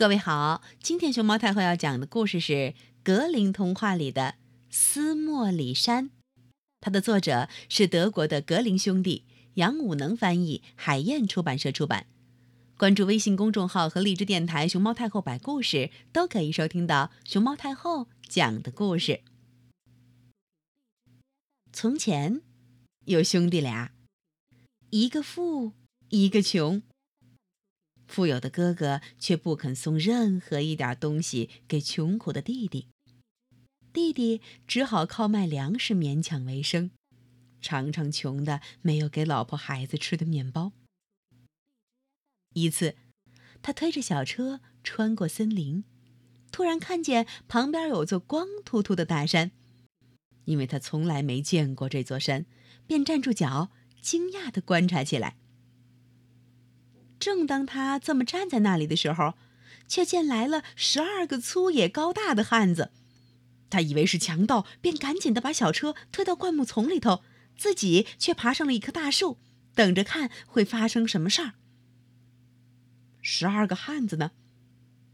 各位好，今天熊猫太后要讲的故事是《格林童话》里的斯莫里山，它的作者是德国的格林兄弟，杨武能翻译，海燕出版社出版。关注微信公众号和荔枝电台“熊猫太后摆故事”，都可以收听到熊猫太后讲的故事。从前，有兄弟俩，一个富，一个穷。富有的哥哥却不肯送任何一点东西给穷苦的弟弟，弟弟只好靠卖粮食勉强为生，常常穷的没有给老婆孩子吃的面包。一次，他推着小车穿过森林，突然看见旁边有座光秃秃的大山，因为他从来没见过这座山，便站住脚，惊讶地观察起来。正当他这么站在那里的时候，却见来了十二个粗野高大的汉子。他以为是强盗，便赶紧的把小车推到灌木丛里头，自己却爬上了一棵大树，等着看会发生什么事儿。十二个汉子呢，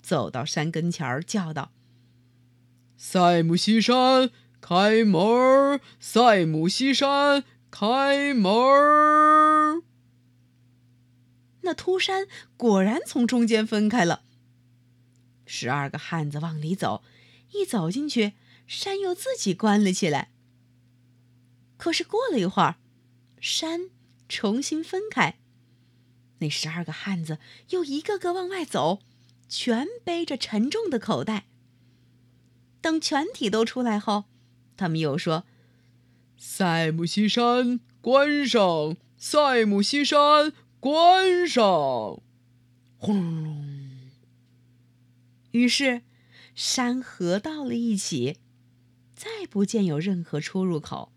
走到山跟前儿，叫道：“塞姆西山，开门！塞姆西山，开门！”那秃山果然从中间分开了。十二个汉子往里走，一走进去，山又自己关了起来。可是过了一会儿，山重新分开。那十二个汉子又一个个往外走，全背着沉重的口袋。等全体都出来后，他们又说：“塞姆西山关上，塞姆西山。”关上，轰隆。于是，山合到了一起，再不见有任何出入口。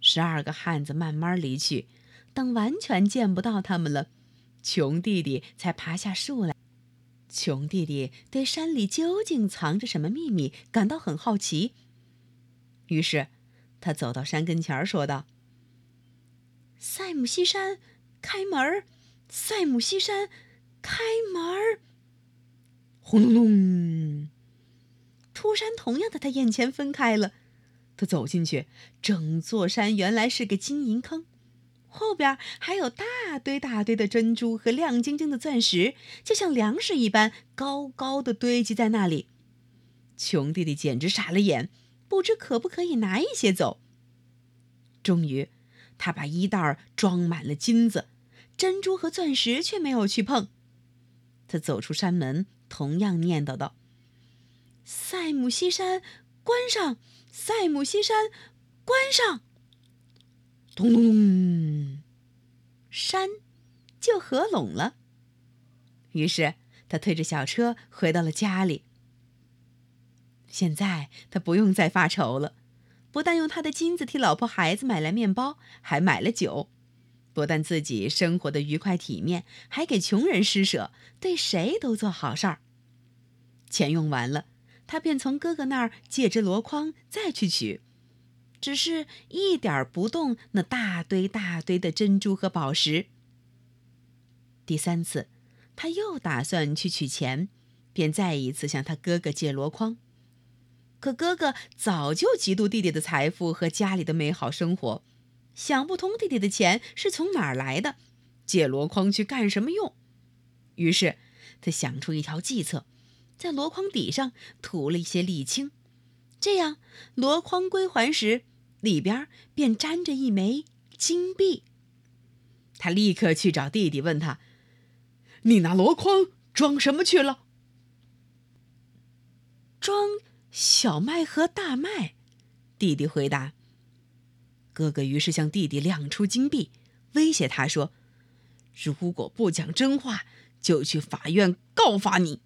十二个汉子慢慢离去，等完全见不到他们了，穷弟弟才爬下树来。穷弟弟对山里究竟藏着什么秘密感到很好奇，于是他走到山跟前说道。塞姆西山，开门儿！塞姆西山，开门儿！轰隆隆！秃山同样在他眼前分开了。他走进去，整座山原来是个金银坑，后边还有大堆大堆的珍珠和亮晶晶的钻石，就像粮食一般高高的堆积在那里。穷弟弟简直傻了眼，不知可不可以拿一些走。终于。他把衣袋装满了金子、珍珠和钻石，却没有去碰。他走出山门，同样念叨道：“塞姆西山，关上！塞姆西山，关上！”咚咚咚，山就合拢了。于是他推着小车回到了家里。现在他不用再发愁了。不但用他的金子替老婆孩子买来面包，还买了酒；不但自己生活的愉快体面，还给穷人施舍，对谁都做好事儿。钱用完了，他便从哥哥那儿借只箩筐再去取，只是一点不动那大堆大堆的珍珠和宝石。第三次，他又打算去取钱，便再一次向他哥哥借箩筐。可哥哥早就嫉妒弟弟的财富和家里的美好生活，想不通弟弟的钱是从哪儿来的，借箩筐去干什么用？于是他想出一条计策，在箩筐底上涂了一些沥青，这样箩筐归还时，里边便沾着一枚金币。他立刻去找弟弟，问他：“你拿箩筐装什么去了？”装。小麦和大麦，弟弟回答。哥哥于是向弟弟亮出金币，威胁他说：“如果不讲真话，就去法院告发你。”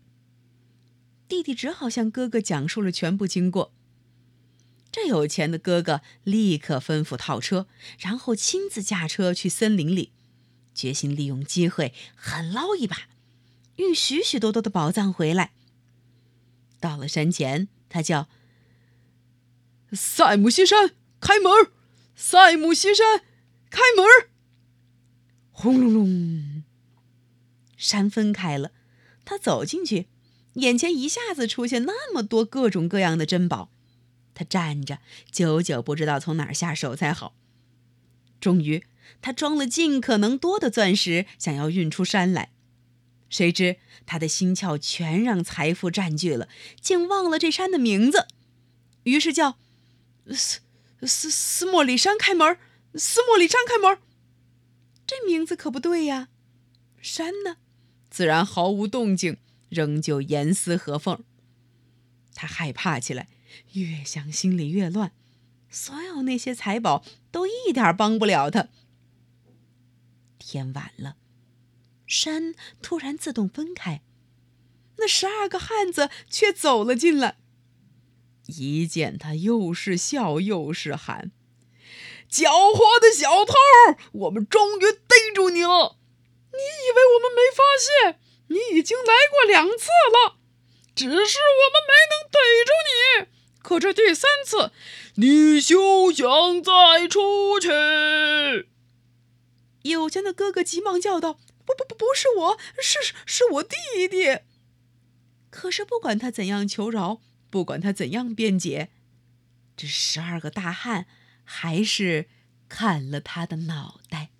弟弟只好向哥哥讲述了全部经过。这有钱的哥哥立刻吩咐套车，然后亲自驾车去森林里，决心利用机会狠捞一把，运许许多多的宝藏回来。到了山前。他叫塞姆西山开门儿，塞姆西山开门儿。轰隆隆，山分开了，他走进去，眼前一下子出现那么多各种各样的珍宝，他站着，久久不知道从哪儿下手才好。终于，他装了尽可能多的钻石，想要运出山来。谁知他的心窍全让财富占据了，竟忘了这山的名字，于是叫斯斯斯莫里山开门，斯莫里山开门。这名字可不对呀，山呢，自然毫无动静，仍旧严丝合缝。他害怕起来，越想心里越乱。所有那些财宝都一点帮不了他。天晚了，山突然自动分开，那十二个汉子却走了进来。一见他，又是笑又是喊：“狡猾的小偷，我们终于逮住你了！你以为我们没发现？你已经来过两次了，只是我们没能逮住你。可这第三次……”你休想再出去！有钱的哥哥急忙叫道：“不不不，不是我，是是我弟弟。”可是不管他怎样求饶，不管他怎样辩解，这十二个大汉还是砍了他的脑袋。